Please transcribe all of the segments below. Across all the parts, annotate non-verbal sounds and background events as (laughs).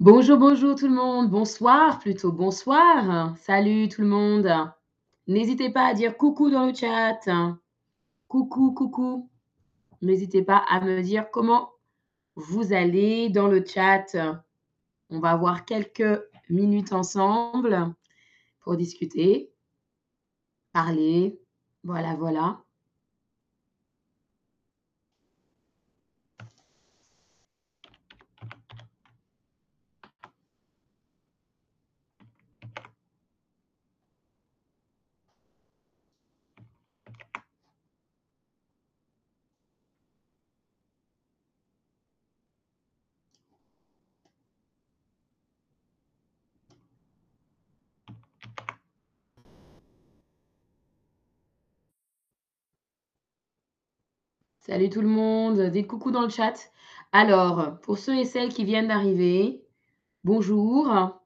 Bonjour, bonjour tout le monde. Bonsoir plutôt. Bonsoir. Salut tout le monde. N'hésitez pas à dire coucou dans le chat. Coucou, coucou. N'hésitez pas à me dire comment vous allez dans le chat. On va avoir quelques minutes ensemble pour discuter, parler. Voilà, voilà. Salut tout le monde, dites coucou dans le chat. Alors, pour ceux et celles qui viennent d'arriver, bonjour.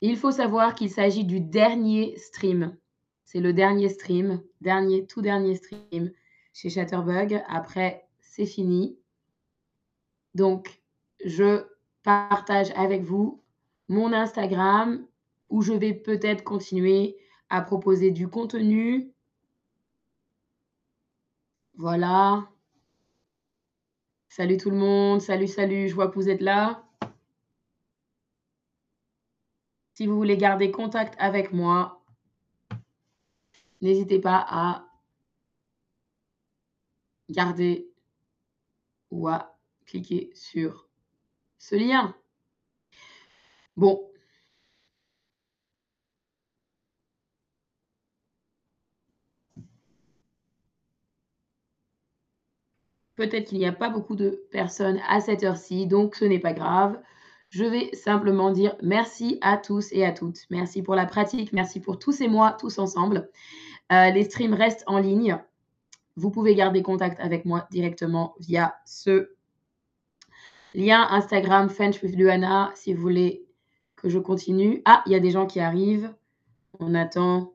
Il faut savoir qu'il s'agit du dernier stream. C'est le dernier stream, dernier, tout dernier stream chez Chatterbug. Après, c'est fini. Donc, je partage avec vous mon Instagram où je vais peut-être continuer à proposer du contenu, voilà. Salut tout le monde. Salut, salut. Je vois que vous êtes là. Si vous voulez garder contact avec moi, n'hésitez pas à garder ou à cliquer sur ce lien. Bon, Peut-être qu'il n'y a pas beaucoup de personnes à cette heure-ci, donc ce n'est pas grave. Je vais simplement dire merci à tous et à toutes. Merci pour la pratique, merci pour tous ces mois, tous ensemble. Euh, les streams restent en ligne. Vous pouvez garder contact avec moi directement via ce lien Instagram French with Luana si vous voulez que je continue. Ah, il y a des gens qui arrivent. On attend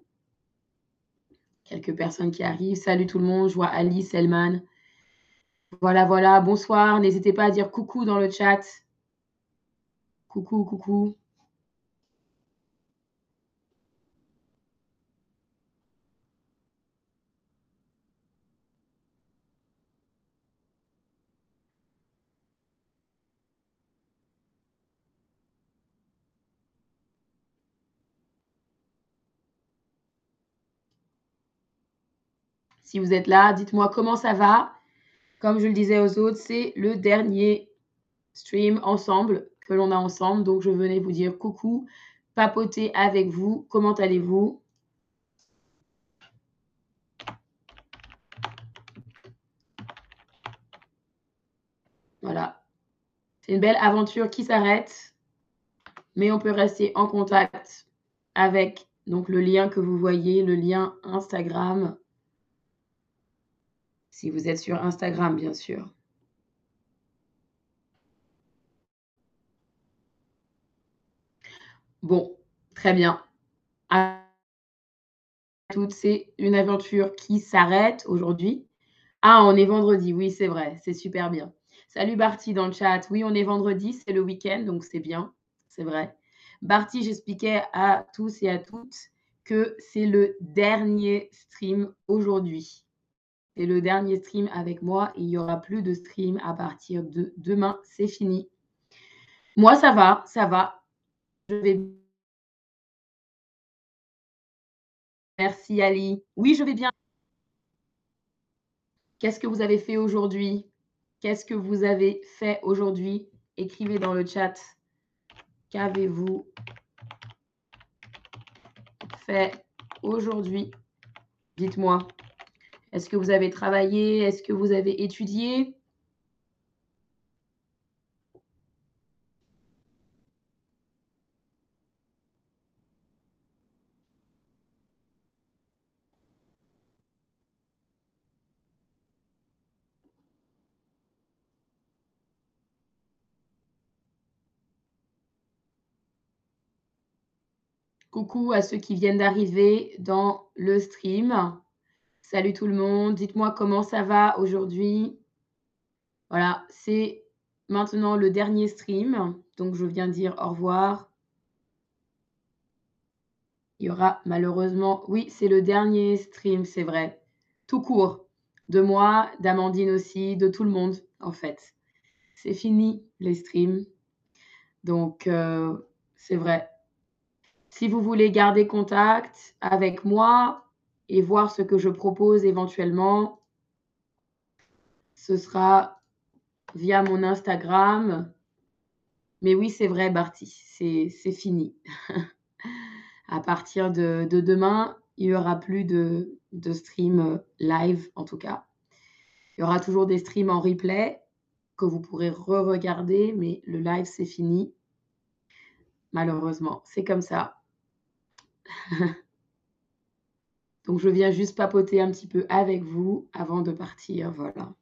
quelques personnes qui arrivent. Salut tout le monde. Je vois Alice, Selman. Voilà, voilà, bonsoir. N'hésitez pas à dire coucou dans le chat. Coucou, coucou. Si vous êtes là, dites-moi comment ça va. Comme je le disais aux autres, c'est le dernier stream ensemble que l'on a ensemble. Donc, je venais vous dire coucou, papoter avec vous. Comment allez-vous? Voilà. C'est une belle aventure qui s'arrête, mais on peut rester en contact avec donc le lien que vous voyez, le lien Instagram. Si vous êtes sur Instagram, bien sûr. Bon, très bien. À toutes, c'est une aventure qui s'arrête aujourd'hui. Ah, on est vendredi, oui, c'est vrai, c'est super bien. Salut Barty dans le chat. Oui, on est vendredi, c'est le week-end, donc c'est bien, c'est vrai. Barty, j'expliquais à tous et à toutes que c'est le dernier stream aujourd'hui. C'est le dernier stream avec moi. Il n'y aura plus de stream à partir de demain. C'est fini. Moi, ça va, ça va. Je vais. Merci Ali. Oui, je vais bien. Qu'est-ce que vous avez fait aujourd'hui? Qu'est-ce que vous avez fait aujourd'hui? Écrivez dans le chat. Qu'avez-vous fait aujourd'hui? Dites-moi. Est-ce que vous avez travaillé? Est-ce que vous avez étudié? Coucou à ceux qui viennent d'arriver dans le stream. Salut tout le monde. Dites-moi comment ça va aujourd'hui. Voilà, c'est maintenant le dernier stream. Donc, je viens dire au revoir. Il y aura malheureusement, oui, c'est le dernier stream, c'est vrai. Tout court. De moi, d'Amandine aussi, de tout le monde, en fait. C'est fini les streams. Donc, euh, c'est vrai. Si vous voulez garder contact avec moi et voir ce que je propose éventuellement, ce sera via mon Instagram. Mais oui, c'est vrai, Barty, c'est fini. (laughs) à partir de, demain, il n'y aura plus de, de stream live, en tout cas. Il y aura toujours des streams en replay que vous pourrez re-regarder, mais le live, c'est fini. Malheureusement, c'est comme ça. (laughs) Donc, je viens juste papoter un petit peu avec vous avant de partir. Voilà.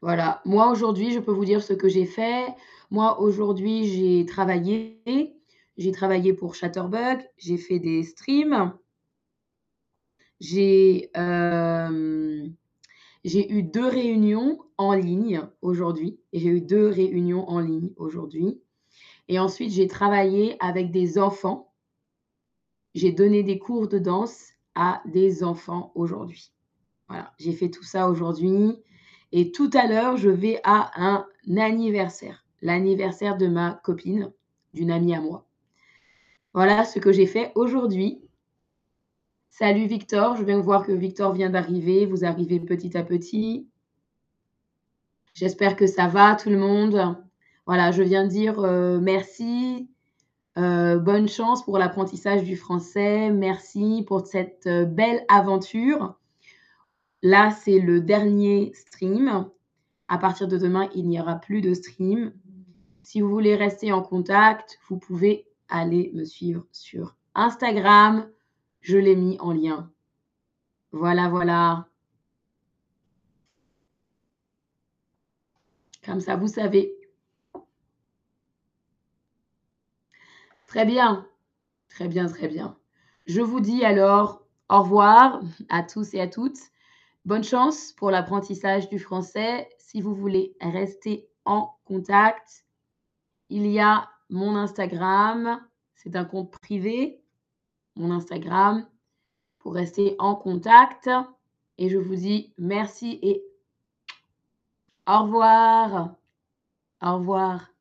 Voilà. Moi, aujourd'hui, je peux vous dire ce que j'ai fait. Moi, aujourd'hui, j'ai travaillé. J'ai travaillé pour Chatterbug. J'ai fait des streams. J'ai euh, j'ai eu deux réunions en ligne aujourd'hui. J'ai eu deux réunions en ligne aujourd'hui. Et ensuite, j'ai travaillé avec des enfants. J'ai donné des cours de danse à des enfants aujourd'hui. Voilà, j'ai fait tout ça aujourd'hui. Et tout à l'heure, je vais à un anniversaire, l'anniversaire de ma copine, d'une amie à moi. Voilà ce que j'ai fait aujourd'hui. Salut Victor, je viens de voir que Victor vient d'arriver. Vous arrivez petit à petit. J'espère que ça va tout le monde. Voilà, je viens de dire euh, merci. Euh, bonne chance pour l'apprentissage du français. Merci pour cette euh, belle aventure. Là, c'est le dernier stream. À partir de demain, il n'y aura plus de stream. Si vous voulez rester en contact, vous pouvez aller me suivre sur Instagram, je l'ai mis en lien. Voilà, voilà. Comme ça, vous savez. Très bien. Très bien, très bien. Je vous dis alors au revoir à tous et à toutes. Bonne chance pour l'apprentissage du français. Si vous voulez rester en contact, il y a mon Instagram. C'est un compte privé mon Instagram pour rester en contact. Et je vous dis merci et au revoir. Au revoir.